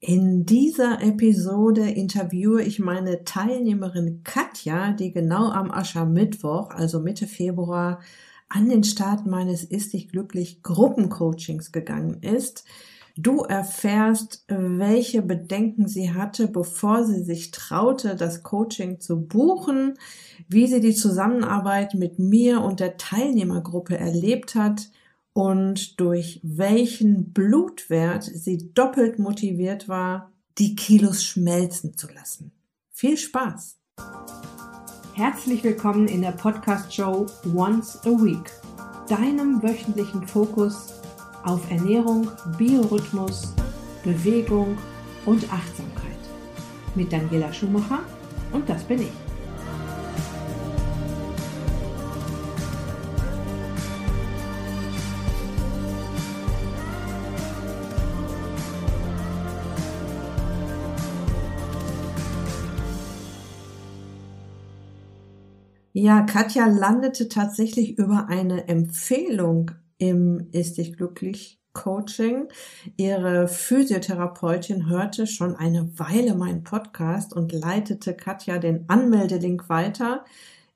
In dieser Episode interviewe ich meine Teilnehmerin Katja, die genau am Aschermittwoch, also Mitte Februar, an den Start meines Ist dich glücklich Gruppencoachings gegangen ist. Du erfährst, welche Bedenken sie hatte, bevor sie sich traute, das Coaching zu buchen, wie sie die Zusammenarbeit mit mir und der Teilnehmergruppe erlebt hat, und durch welchen Blutwert sie doppelt motiviert war, die Kilos schmelzen zu lassen. Viel Spaß! Herzlich willkommen in der Podcast-Show Once a Week, deinem wöchentlichen Fokus auf Ernährung, Biorhythmus, Bewegung und Achtsamkeit. Mit Daniela Schumacher und das bin ich. Ja, Katja landete tatsächlich über eine Empfehlung im Ist dich glücklich Coaching. Ihre Physiotherapeutin hörte schon eine Weile meinen Podcast und leitete Katja den Anmeldelink weiter.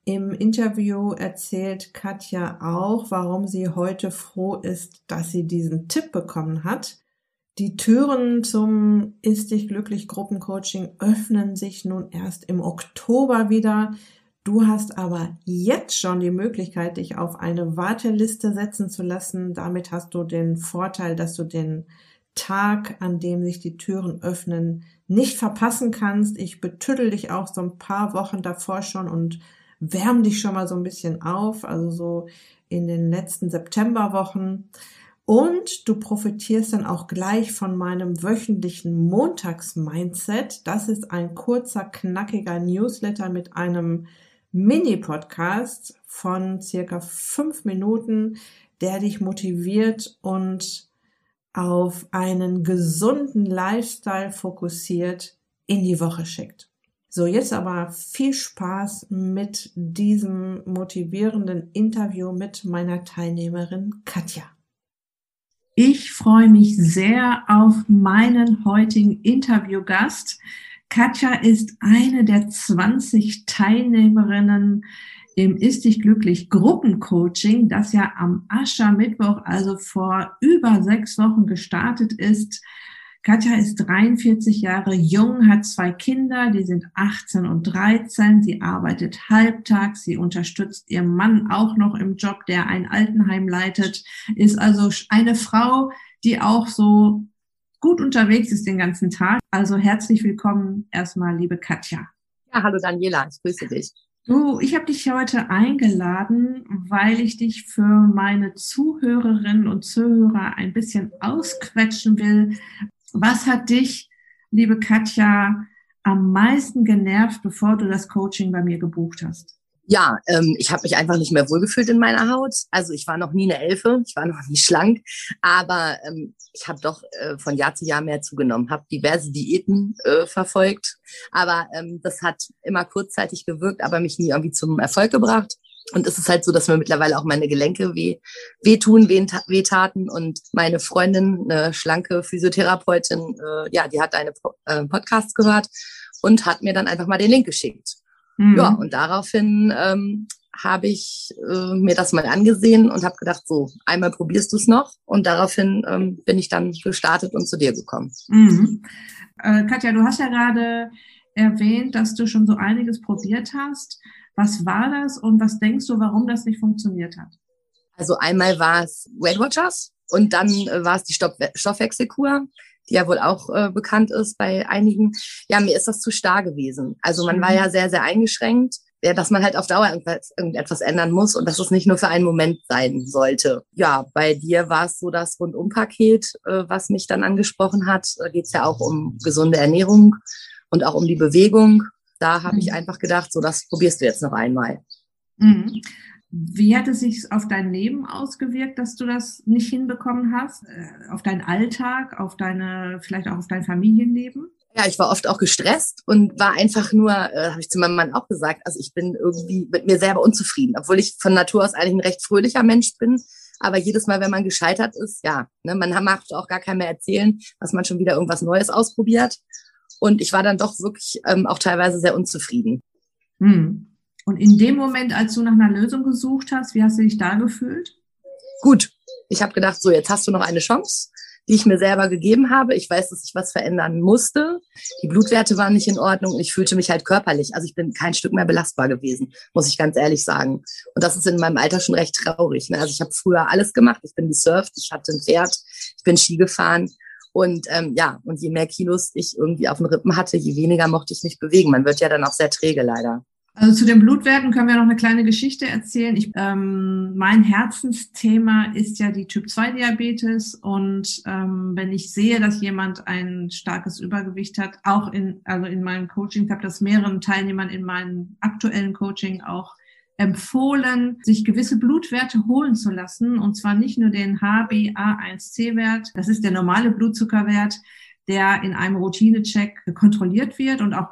Im Interview erzählt Katja auch, warum sie heute froh ist, dass sie diesen Tipp bekommen hat. Die Türen zum Ist dich glücklich Gruppencoaching öffnen sich nun erst im Oktober wieder. Du hast aber jetzt schon die Möglichkeit, dich auf eine Warteliste setzen zu lassen. Damit hast du den Vorteil, dass du den Tag, an dem sich die Türen öffnen, nicht verpassen kannst. Ich betüttel dich auch so ein paar Wochen davor schon und wärm dich schon mal so ein bisschen auf, also so in den letzten Septemberwochen. Und du profitierst dann auch gleich von meinem wöchentlichen Montags-Mindset. Das ist ein kurzer, knackiger Newsletter mit einem Mini-Podcast von circa fünf Minuten, der dich motiviert und auf einen gesunden Lifestyle fokussiert in die Woche schickt. So, jetzt aber viel Spaß mit diesem motivierenden Interview mit meiner Teilnehmerin Katja. Ich freue mich sehr auf meinen heutigen Interviewgast. Katja ist eine der 20 Teilnehmerinnen im Ist dich glücklich Gruppencoaching, das ja am Aschermittwoch, also vor über sechs Wochen gestartet ist. Katja ist 43 Jahre jung, hat zwei Kinder, die sind 18 und 13. Sie arbeitet halbtags, sie unterstützt ihren Mann auch noch im Job, der ein Altenheim leitet, ist also eine Frau, die auch so gut unterwegs ist den ganzen Tag. Also herzlich willkommen erstmal, liebe Katja. Ja, hallo Daniela, ich grüße dich. Du, ich habe dich heute eingeladen, weil ich dich für meine Zuhörerinnen und Zuhörer ein bisschen ausquetschen will. Was hat dich, liebe Katja, am meisten genervt, bevor du das Coaching bei mir gebucht hast? Ja, ähm, ich habe mich einfach nicht mehr wohlgefühlt in meiner Haut. Also ich war noch nie eine Elfe, ich war noch nie schlank, aber ähm, ich habe doch äh, von Jahr zu Jahr mehr zugenommen, habe diverse Diäten äh, verfolgt, aber ähm, das hat immer kurzzeitig gewirkt, aber mich nie irgendwie zum Erfolg gebracht. Und es ist halt so, dass mir mittlerweile auch meine Gelenke weh, wehtun, wehtaten. Und meine Freundin, eine schlanke Physiotherapeutin, äh, ja, die hat deine äh, Podcast gehört und hat mir dann einfach mal den Link geschickt. Mhm. Ja, und daraufhin ähm, habe ich äh, mir das mal angesehen und habe gedacht, so, einmal probierst du es noch. Und daraufhin ähm, bin ich dann gestartet und zu dir gekommen. Mhm. Äh, Katja, du hast ja gerade erwähnt, dass du schon so einiges probiert hast. Was war das und was denkst du, warum das nicht funktioniert hat? Also einmal war es Weight Watchers und dann äh, war es die Stoff Stoffwechselkur die ja wohl auch äh, bekannt ist bei einigen. Ja, mir ist das zu starr gewesen. Also man war mhm. ja sehr, sehr eingeschränkt, ja, dass man halt auf Dauer irgendwas, irgendetwas ändern muss und dass es nicht nur für einen Moment sein sollte. Ja, bei dir war es so das Rundumpaket, äh, was mich dann angesprochen hat. Da geht es ja auch um gesunde Ernährung und auch um die Bewegung. Da habe mhm. ich einfach gedacht, so das probierst du jetzt noch einmal. Mhm. Wie hat es sich auf dein Leben ausgewirkt, dass du das nicht hinbekommen hast? Äh, auf deinen Alltag, auf deine, vielleicht auch auf dein Familienleben? Ja, ich war oft auch gestresst und war einfach nur, äh, habe ich zu meinem Mann auch gesagt, also ich bin irgendwie mit mir selber unzufrieden, obwohl ich von Natur aus eigentlich ein recht fröhlicher Mensch bin. Aber jedes Mal, wenn man gescheitert ist, ja, ne, man macht auch gar kein mehr erzählen, dass man schon wieder irgendwas Neues ausprobiert. Und ich war dann doch wirklich ähm, auch teilweise sehr unzufrieden. Hm. Und in dem Moment, als du nach einer Lösung gesucht hast, wie hast du dich da gefühlt? Gut. Ich habe gedacht, so jetzt hast du noch eine Chance die ich mir selber gegeben habe. Ich weiß, dass ich was verändern musste. Die Blutwerte waren nicht in Ordnung und ich fühlte mich halt körperlich. Also ich bin kein Stück mehr belastbar gewesen, muss ich ganz ehrlich sagen. Und das ist in meinem Alter schon recht traurig. Ne? Also ich habe früher alles gemacht. Ich bin gesurft, ich hatte ein Pferd, ich bin Ski gefahren. Und ähm, ja, und je mehr Kilos ich irgendwie auf den Rippen hatte, je weniger mochte ich mich bewegen. Man wird ja dann auch sehr träge leider. Also zu den Blutwerten können wir noch eine kleine Geschichte erzählen. Ich, ähm, mein Herzensthema ist ja die Typ-2-Diabetes und ähm, wenn ich sehe, dass jemand ein starkes Übergewicht hat, auch in, also in meinem Coaching, ich habe das mehreren Teilnehmern in meinem aktuellen Coaching auch empfohlen, sich gewisse Blutwerte holen zu lassen und zwar nicht nur den HbA1c-Wert, das ist der normale Blutzuckerwert, der in einem Routinecheck kontrolliert wird und auch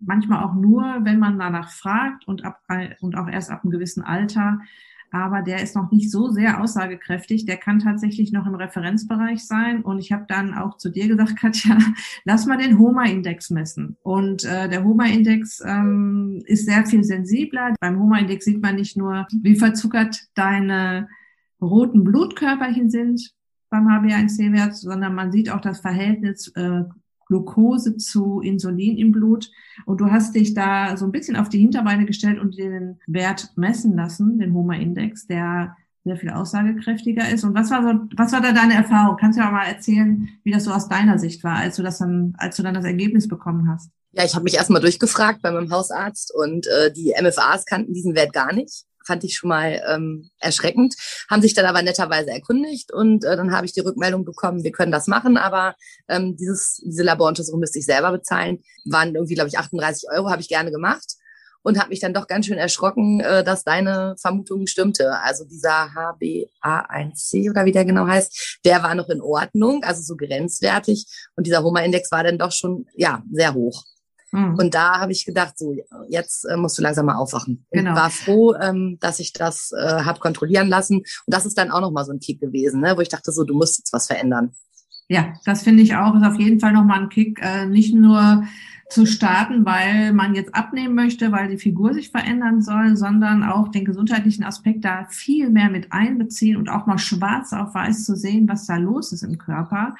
manchmal auch nur, wenn man danach fragt und, ab, und auch erst ab einem gewissen Alter. Aber der ist noch nicht so sehr aussagekräftig. Der kann tatsächlich noch im Referenzbereich sein. Und ich habe dann auch zu dir gesagt, Katja, lass mal den HOMA-Index messen. Und äh, der HOMA-Index ähm, ist sehr viel sensibler. Beim HOMA-Index sieht man nicht nur, wie verzuckert deine roten Blutkörperchen sind beim HbA1c-Wert, sondern man sieht auch das Verhältnis äh, Glucose zu Insulin im Blut. Und du hast dich da so ein bisschen auf die Hinterbeine gestellt und den Wert messen lassen, den HOMA-Index, der sehr viel aussagekräftiger ist. Und was war so, was war da deine Erfahrung? Kannst du ja mal erzählen, wie das so aus deiner Sicht war, als du das dann, als du dann das Ergebnis bekommen hast? Ja, ich habe mich erstmal durchgefragt bei meinem Hausarzt und äh, die MFAs kannten diesen Wert gar nicht fand ich schon mal ähm, erschreckend, haben sich dann aber netterweise erkundigt und äh, dann habe ich die Rückmeldung bekommen, wir können das machen, aber ähm, dieses, diese Laboruntersuchung müsste ich selber bezahlen. Waren irgendwie, glaube ich, 38 Euro, habe ich gerne gemacht und habe mich dann doch ganz schön erschrocken, äh, dass deine Vermutung stimmte. Also dieser HbA1c oder wie der genau heißt, der war noch in Ordnung, also so grenzwertig und dieser Homa-Index war dann doch schon ja sehr hoch. Mhm. Und da habe ich gedacht, so jetzt äh, musst du langsam mal aufwachen. Genau. Und war froh, ähm, dass ich das äh, habe kontrollieren lassen. Und das ist dann auch noch mal so ein Kick gewesen, ne? wo ich dachte, so du musst jetzt was verändern. Ja, das finde ich auch, ist auf jeden Fall nochmal ein Kick. Äh, nicht nur zu starten, weil man jetzt abnehmen möchte, weil die Figur sich verändern soll, sondern auch den gesundheitlichen Aspekt da viel mehr mit einbeziehen und auch mal schwarz auf weiß zu sehen, was da los ist im Körper.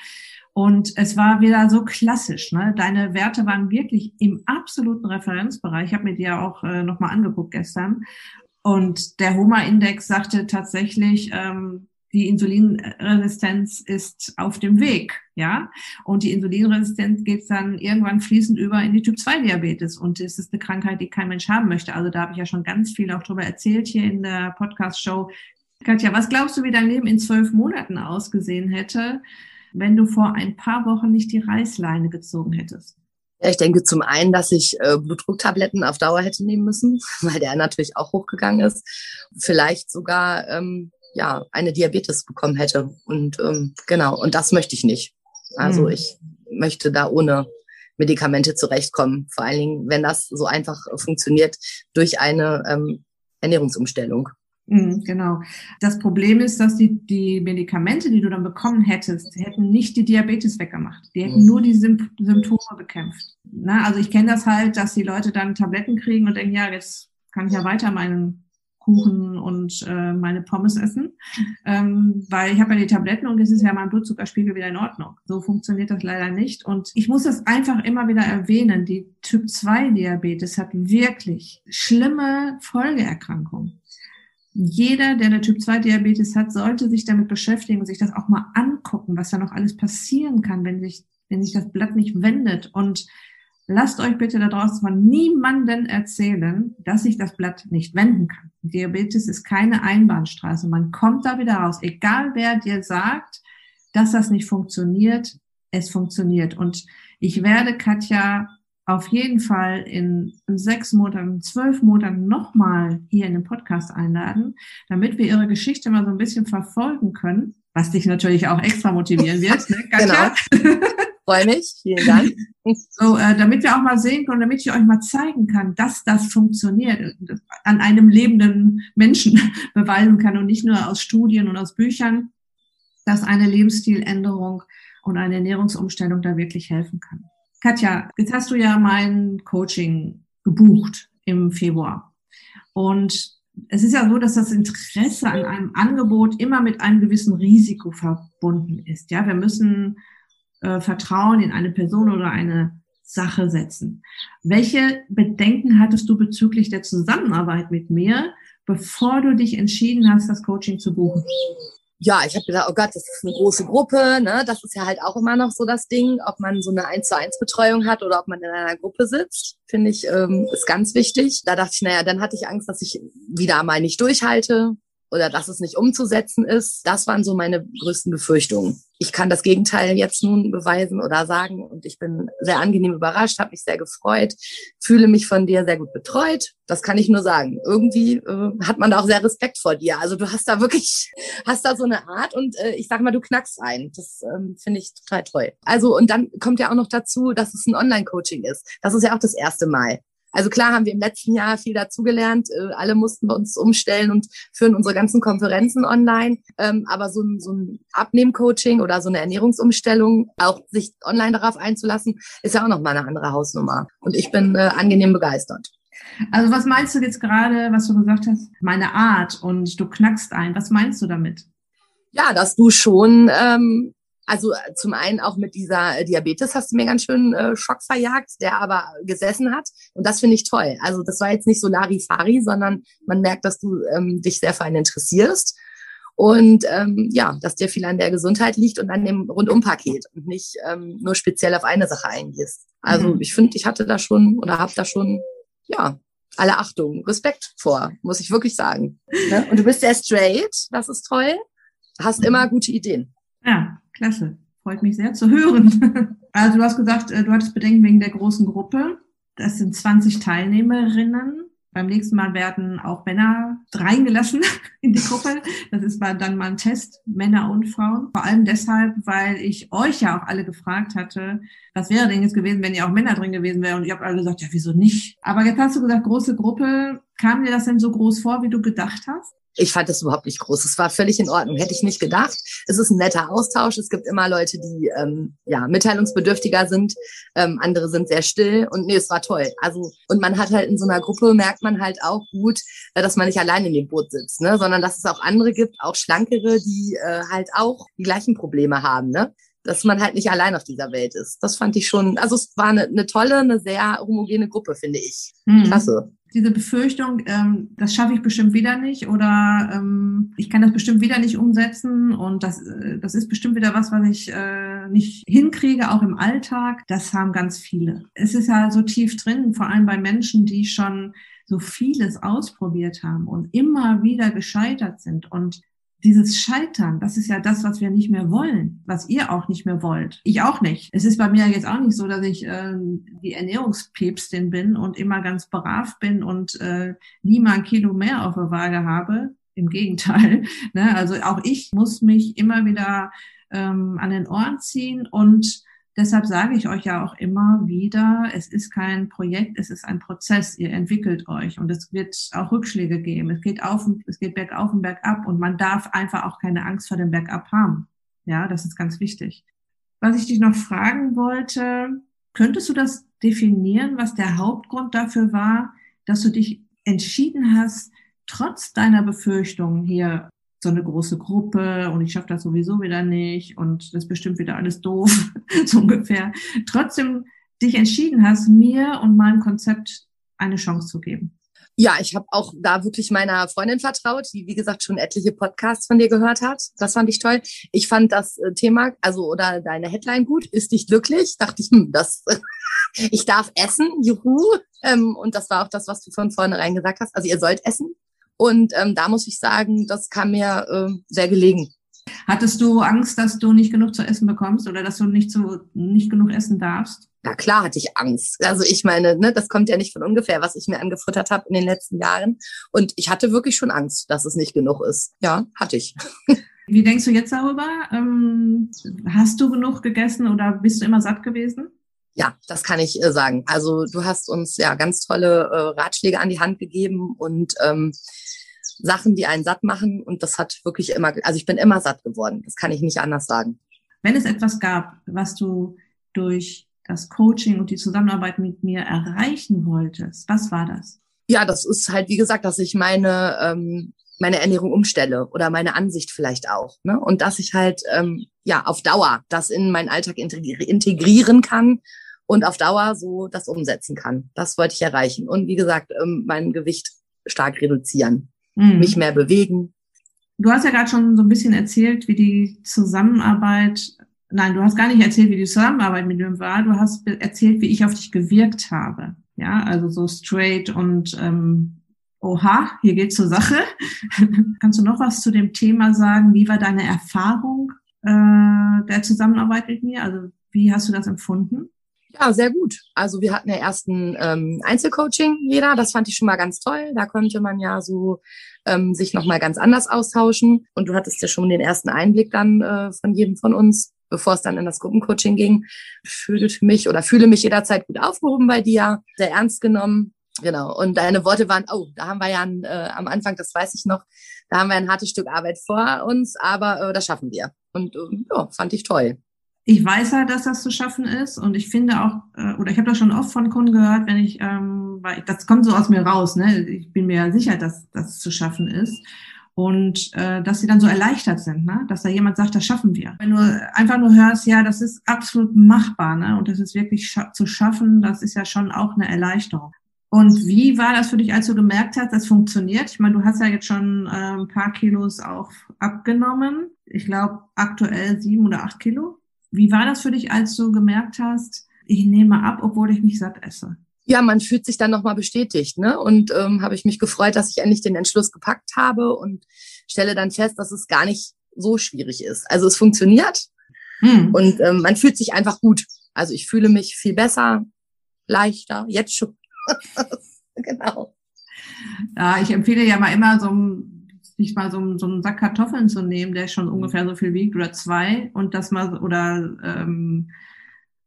Und es war wieder so klassisch. Ne? Deine Werte waren wirklich im absoluten Referenzbereich. Ich habe mir die ja auch äh, nochmal angeguckt gestern. Und der HOMA-Index sagte tatsächlich, ähm, die Insulinresistenz ist auf dem Weg, ja. Und die Insulinresistenz geht dann irgendwann fließend über in die Typ-2-Diabetes. Und das ist eine Krankheit, die kein Mensch haben möchte. Also da habe ich ja schon ganz viel auch drüber erzählt hier in der Podcast-Show. Katja, was glaubst du, wie dein Leben in zwölf Monaten ausgesehen hätte, wenn du vor ein paar Wochen nicht die Reißleine gezogen hättest? Ja, ich denke zum einen, dass ich äh, Blutdrucktabletten auf Dauer hätte nehmen müssen, weil der natürlich auch hochgegangen ist. Vielleicht sogar ähm, ja eine Diabetes bekommen hätte. Und ähm, genau, und das möchte ich nicht. Also mhm. ich möchte da ohne Medikamente zurechtkommen. Vor allen Dingen, wenn das so einfach funktioniert durch eine ähm, Ernährungsumstellung. Mhm, genau. Das Problem ist, dass die, die Medikamente, die du dann bekommen hättest, hätten nicht die Diabetes weggemacht. Die hätten mhm. nur die Symp Symptome bekämpft. Na, also ich kenne das halt, dass die Leute dann Tabletten kriegen und denken, ja, jetzt kann ich ja weiter meinen Kuchen und äh, meine Pommes essen, ähm, weil ich habe ja die Tabletten und jetzt ist ja mein Blutzuckerspiegel wieder in Ordnung. So funktioniert das leider nicht. Und ich muss das einfach immer wieder erwähnen. Die Typ-2-Diabetes hat wirklich schlimme Folgeerkrankungen jeder, der eine Typ-2-Diabetes hat, sollte sich damit beschäftigen und sich das auch mal angucken, was da noch alles passieren kann, wenn sich, wenn sich das Blatt nicht wendet. Und lasst euch bitte da draußen von niemanden erzählen, dass sich das Blatt nicht wenden kann. Diabetes ist keine Einbahnstraße. Man kommt da wieder raus. Egal wer dir sagt, dass das nicht funktioniert, es funktioniert. Und ich werde Katja auf jeden Fall in sechs Monaten, zwölf Monaten nochmal hier in den Podcast einladen, damit wir ihre Geschichte mal so ein bisschen verfolgen können, was dich natürlich auch extra motivieren wird, ne, Katja? Genau. Freue mich. Vielen Dank. So, äh, damit wir auch mal sehen können, damit ich euch mal zeigen kann, dass das funktioniert, an einem lebenden Menschen beweisen kann und nicht nur aus Studien und aus Büchern, dass eine Lebensstiländerung und eine Ernährungsumstellung da wirklich helfen kann. Katja, jetzt hast du ja mein Coaching gebucht im Februar. Und es ist ja so, dass das Interesse an einem Angebot immer mit einem gewissen Risiko verbunden ist. Ja, wir müssen äh, Vertrauen in eine Person oder eine Sache setzen. Welche Bedenken hattest du bezüglich der Zusammenarbeit mit mir, bevor du dich entschieden hast, das Coaching zu buchen? Ja, ich habe gedacht, oh Gott, das ist eine große Gruppe, ne? Das ist ja halt auch immer noch so das Ding, ob man so eine 1 zu 1 Betreuung hat oder ob man in einer Gruppe sitzt, finde ich, ähm, ist ganz wichtig. Da dachte ich, naja, dann hatte ich Angst, dass ich wieder mal nicht durchhalte oder dass es nicht umzusetzen ist. Das waren so meine größten Befürchtungen. Ich kann das Gegenteil jetzt nun beweisen oder sagen und ich bin sehr angenehm überrascht, habe mich sehr gefreut, fühle mich von dir sehr gut betreut. Das kann ich nur sagen. Irgendwie äh, hat man da auch sehr Respekt vor dir. Also du hast da wirklich, hast da so eine Art und äh, ich sag mal, du knackst ein. Das ähm, finde ich total toll. Also und dann kommt ja auch noch dazu, dass es ein Online-Coaching ist. Das ist ja auch das erste Mal. Also klar haben wir im letzten Jahr viel dazugelernt. Äh, alle mussten wir uns umstellen und führen unsere ganzen Konferenzen online. Ähm, aber so ein, so ein Abnehmcoaching oder so eine Ernährungsumstellung, auch sich online darauf einzulassen, ist ja auch noch mal eine andere Hausnummer. Und ich bin äh, angenehm begeistert. Also was meinst du jetzt gerade, was du gesagt hast? Meine Art und du knackst ein. Was meinst du damit? Ja, dass du schon ähm, also äh, zum einen auch mit dieser äh, Diabetes hast du mir ganz schön äh, Schock verjagt, der aber gesessen hat. Und das finde ich toll. Also das war jetzt nicht so Larifari, sondern man merkt, dass du ähm, dich sehr für einen interessierst. Und ähm, ja, dass dir viel an der Gesundheit liegt und an dem Rundumpaket und nicht ähm, nur speziell auf eine Sache eingehst. Also mhm. ich finde, ich hatte da schon oder habe da schon, ja, alle Achtung, Respekt vor, muss ich wirklich sagen. Ne? Und du bist sehr straight, das ist toll. Hast immer mhm. gute Ideen. Ja, klasse. Freut mich sehr zu hören. Also du hast gesagt, äh, du hattest Bedenken wegen der großen Gruppe. Das sind 20 Teilnehmerinnen. Beim nächsten Mal werden auch Männer reingelassen in die Gruppe. Das ist dann mal ein Test, Männer und Frauen. Vor allem deshalb, weil ich euch ja auch alle gefragt hatte, was wäre denn jetzt gewesen, wenn ihr auch Männer drin gewesen wären? Und ihr habt alle gesagt, ja, wieso nicht? Aber jetzt hast du gesagt, große Gruppe. Kam dir das denn so groß vor, wie du gedacht hast? Ich fand das überhaupt nicht groß. Es war völlig in Ordnung. Hätte ich nicht gedacht. Es ist ein netter Austausch. Es gibt immer Leute, die ähm, ja mitteilungsbedürftiger sind. Ähm, andere sind sehr still. Und nee, es war toll. Also und man hat halt in so einer Gruppe merkt man halt auch gut, äh, dass man nicht allein in dem Boot sitzt, ne, sondern dass es auch andere gibt, auch schlankere, die äh, halt auch die gleichen Probleme haben, ne dass man halt nicht allein auf dieser Welt ist. Das fand ich schon, also es war eine, eine tolle, eine sehr homogene Gruppe, finde ich. Mhm. Klasse diese Befürchtung, ähm, das schaffe ich bestimmt wieder nicht oder ähm, ich kann das bestimmt wieder nicht umsetzen und das, äh, das ist bestimmt wieder was, was ich äh, nicht hinkriege, auch im Alltag. Das haben ganz viele. Es ist ja so tief drin, vor allem bei Menschen, die schon so vieles ausprobiert haben und immer wieder gescheitert sind und dieses Scheitern, das ist ja das, was wir nicht mehr wollen, was ihr auch nicht mehr wollt. Ich auch nicht. Es ist bei mir jetzt auch nicht so, dass ich äh, die Ernährungspäpstin bin und immer ganz brav bin und äh, nie mal ein Kilo mehr auf der Waage habe. Im Gegenteil. Ne? Also auch ich muss mich immer wieder ähm, an den Ohren ziehen und Deshalb sage ich euch ja auch immer wieder, es ist kein Projekt, es ist ein Prozess. Ihr entwickelt euch und es wird auch Rückschläge geben. Es geht auf es geht bergauf und bergab und man darf einfach auch keine Angst vor dem Bergab haben. Ja, das ist ganz wichtig. Was ich dich noch fragen wollte, könntest du das definieren, was der Hauptgrund dafür war, dass du dich entschieden hast, trotz deiner Befürchtungen hier so eine große Gruppe und ich schaffe das sowieso wieder nicht und das ist bestimmt wieder alles doof, so ungefähr. Trotzdem dich entschieden hast, mir und meinem Konzept eine Chance zu geben. Ja, ich habe auch da wirklich meiner Freundin vertraut, die wie gesagt schon etliche Podcasts von dir gehört hat. Das fand ich toll. Ich fand das äh, Thema, also oder deine Headline gut, ist dich glücklich? Dachte ich, hm, das ich darf essen, juhu. Ähm, und das war auch das, was du von vornherein gesagt hast. Also ihr sollt essen. Und ähm, da muss ich sagen, das kam mir äh, sehr gelegen. Hattest du Angst, dass du nicht genug zu essen bekommst oder dass du nicht, so, nicht genug essen darfst? Na klar hatte ich Angst. Also ich meine, ne, das kommt ja nicht von ungefähr, was ich mir angefuttert habe in den letzten Jahren. Und ich hatte wirklich schon Angst, dass es nicht genug ist. Ja, hatte ich. Wie denkst du jetzt darüber? Ähm, hast du genug gegessen oder bist du immer satt gewesen? Ja, das kann ich äh, sagen. Also du hast uns ja ganz tolle äh, Ratschläge an die Hand gegeben und ähm, Sachen, die einen satt machen. Und das hat wirklich immer, also ich bin immer satt geworden. Das kann ich nicht anders sagen. Wenn es etwas gab, was du durch das Coaching und die Zusammenarbeit mit mir erreichen wolltest, was war das? Ja, das ist halt, wie gesagt, dass ich meine, ähm, meine Ernährung umstelle oder meine Ansicht vielleicht auch. Ne? Und dass ich halt ähm, ja auf Dauer das in meinen Alltag integrieren kann und auf Dauer so das umsetzen kann. Das wollte ich erreichen. Und wie gesagt, ähm, mein Gewicht stark reduzieren, mhm. mich mehr bewegen. Du hast ja gerade schon so ein bisschen erzählt, wie die Zusammenarbeit Nein, du hast gar nicht erzählt, wie die Zusammenarbeit mit mir war. Du hast erzählt, wie ich auf dich gewirkt habe. Ja, also so straight und ähm, oha, hier geht's zur Sache. Kannst du noch was zu dem Thema sagen? Wie war deine Erfahrung äh, der Zusammenarbeit mit mir? Also wie hast du das empfunden? Ja, sehr gut. Also wir hatten ja erst ein ähm, Einzelcoaching jeder. Das fand ich schon mal ganz toll. Da konnte man ja so ähm, sich nochmal ganz anders austauschen. Und du hattest ja schon den ersten Einblick dann äh, von jedem von uns bevor es dann in das Gruppencoaching ging, fühle mich oder fühle mich jederzeit gut aufgehoben bei dir, sehr ernst genommen. Genau. Und deine Worte waren, oh, da haben wir ja ein, äh, am Anfang, das weiß ich noch, da haben wir ein hartes Stück Arbeit vor uns, aber äh, das schaffen wir. Und äh, ja, fand ich toll. Ich weiß ja, dass das zu schaffen ist und ich finde auch, äh, oder ich habe das schon oft von Kunden gehört, wenn ich, ähm, weil ich, das kommt so aus mir raus, ne? Ich bin mir ja sicher, dass das zu schaffen ist und äh, dass sie dann so erleichtert sind, ne? dass da jemand sagt, das schaffen wir. Wenn du einfach nur hörst, ja, das ist absolut machbar ne? und das ist wirklich scha zu schaffen, das ist ja schon auch eine Erleichterung. Und wie war das für dich, als du gemerkt hast, das funktioniert? Ich meine, du hast ja jetzt schon äh, ein paar Kilos auch abgenommen. Ich glaube, aktuell sieben oder acht Kilo. Wie war das für dich, als du gemerkt hast, ich nehme ab, obwohl ich mich satt esse? ja, man fühlt sich dann nochmal bestätigt. Ne? Und ähm, habe ich mich gefreut, dass ich endlich den Entschluss gepackt habe und stelle dann fest, dass es gar nicht so schwierig ist. Also es funktioniert hm. und ähm, man fühlt sich einfach gut. Also ich fühle mich viel besser, leichter, jetzt schon. genau. Ja, ich empfehle ja mal immer so sich mal so, so einen Sack Kartoffeln zu nehmen, der schon ungefähr so viel wiegt oder zwei und das mal oder ähm,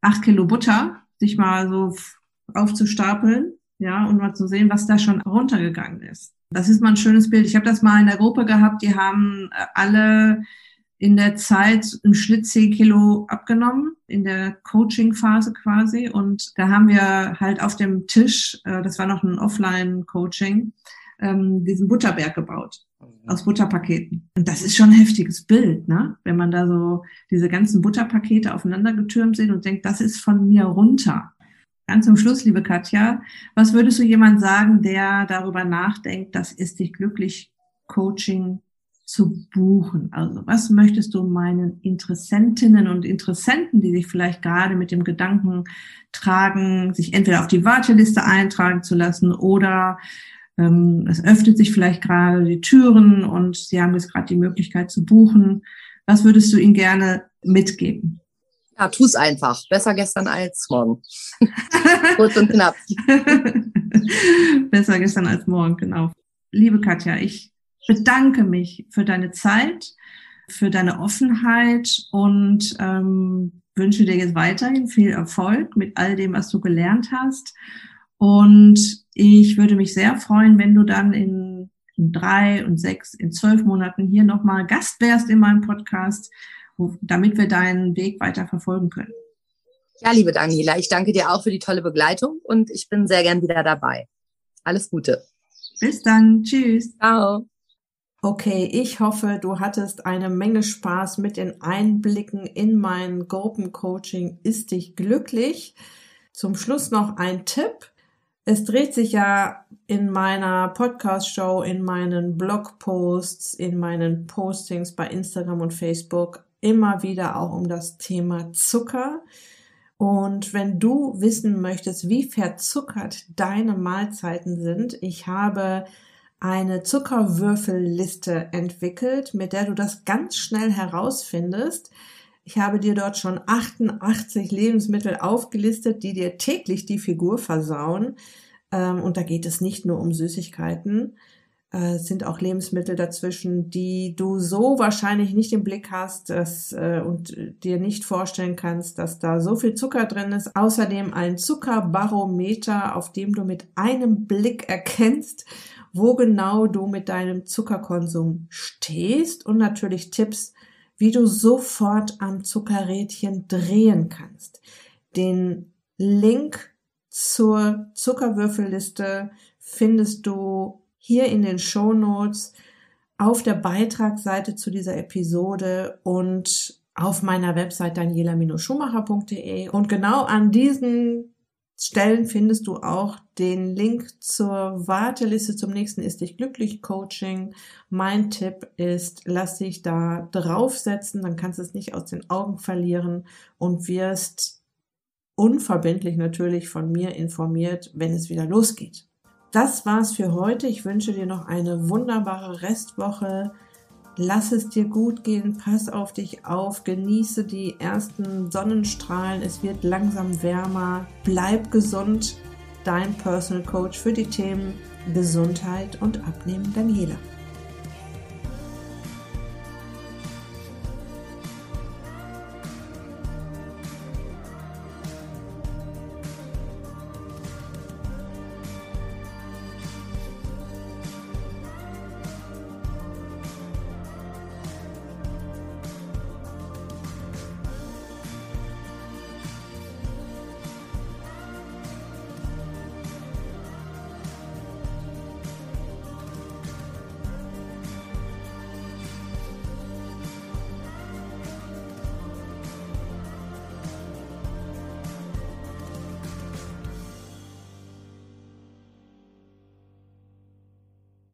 acht Kilo Butter sich mal so aufzustapeln, ja, und mal zu sehen, was da schon runtergegangen ist. Das ist mal ein schönes Bild. Ich habe das mal in der Gruppe gehabt, die haben äh, alle in der Zeit im Schnitt 10 Kilo abgenommen, in der Coaching-Phase quasi. Und da haben wir halt auf dem Tisch, äh, das war noch ein Offline-Coaching, ähm, diesen Butterberg gebaut aus Butterpaketen. Und das ist schon ein heftiges Bild, ne? Wenn man da so diese ganzen Butterpakete aufeinander getürmt sieht und denkt, das ist von mir runter. Ganz zum Schluss, liebe Katja, was würdest du jemand sagen, der darüber nachdenkt, das ist dich glücklich Coaching zu buchen? Also was möchtest du meinen Interessentinnen und Interessenten, die sich vielleicht gerade mit dem Gedanken tragen, sich entweder auf die Warteliste eintragen zu lassen oder ähm, es öffnet sich vielleicht gerade die Türen und sie haben jetzt gerade die Möglichkeit zu buchen. Was würdest du ihnen gerne mitgeben? Ja, tu's einfach. Besser gestern als morgen. Kurz und knapp. Besser gestern als morgen, genau. Liebe Katja, ich bedanke mich für deine Zeit, für deine Offenheit und ähm, wünsche dir jetzt weiterhin viel Erfolg mit all dem, was du gelernt hast. Und ich würde mich sehr freuen, wenn du dann in, in drei und sechs, in zwölf Monaten hier nochmal Gast wärst in meinem Podcast damit wir deinen Weg weiter verfolgen können. Ja, liebe Daniela, ich danke dir auch für die tolle Begleitung und ich bin sehr gern wieder dabei. Alles Gute. Bis dann. Tschüss. Ciao. Okay, ich hoffe, du hattest eine Menge Spaß mit den Einblicken in mein Gruppencoaching Ist dich glücklich? Zum Schluss noch ein Tipp. Es dreht sich ja in meiner Podcast-Show, in meinen Blogposts, in meinen Postings bei Instagram und Facebook immer wieder auch um das Thema Zucker. Und wenn du wissen möchtest, wie verzuckert deine Mahlzeiten sind, ich habe eine Zuckerwürfelliste entwickelt, mit der du das ganz schnell herausfindest. Ich habe dir dort schon 88 Lebensmittel aufgelistet, die dir täglich die Figur versauen. Ähm, und da geht es nicht nur um Süßigkeiten. äh, sind auch Lebensmittel dazwischen, die du so wahrscheinlich nicht im Blick hast dass, äh, und dir nicht vorstellen kannst, dass da so viel Zucker drin ist. Außerdem ein Zuckerbarometer, auf dem du mit einem Blick erkennst, wo genau du mit deinem Zuckerkonsum stehst und natürlich Tipps, wie du sofort am Zuckerrädchen drehen kannst. Den Link zur Zuckerwürfelliste findest du hier in den Show Notes auf der Beitragsseite zu dieser Episode und auf meiner Website daniela-schumacher.de. Und genau an diesen Stellen findest du auch den Link zur Warteliste zum nächsten Ist dich glücklich Coaching. Mein Tipp ist, lass dich da draufsetzen, dann kannst du es nicht aus den Augen verlieren und wirst unverbindlich natürlich von mir informiert, wenn es wieder losgeht. Das war's für heute. Ich wünsche dir noch eine wunderbare Restwoche. Lass es dir gut gehen, pass auf dich auf, genieße die ersten Sonnenstrahlen. Es wird langsam wärmer. Bleib gesund. Dein Personal Coach für die Themen Gesundheit und Abnehmen, Daniela.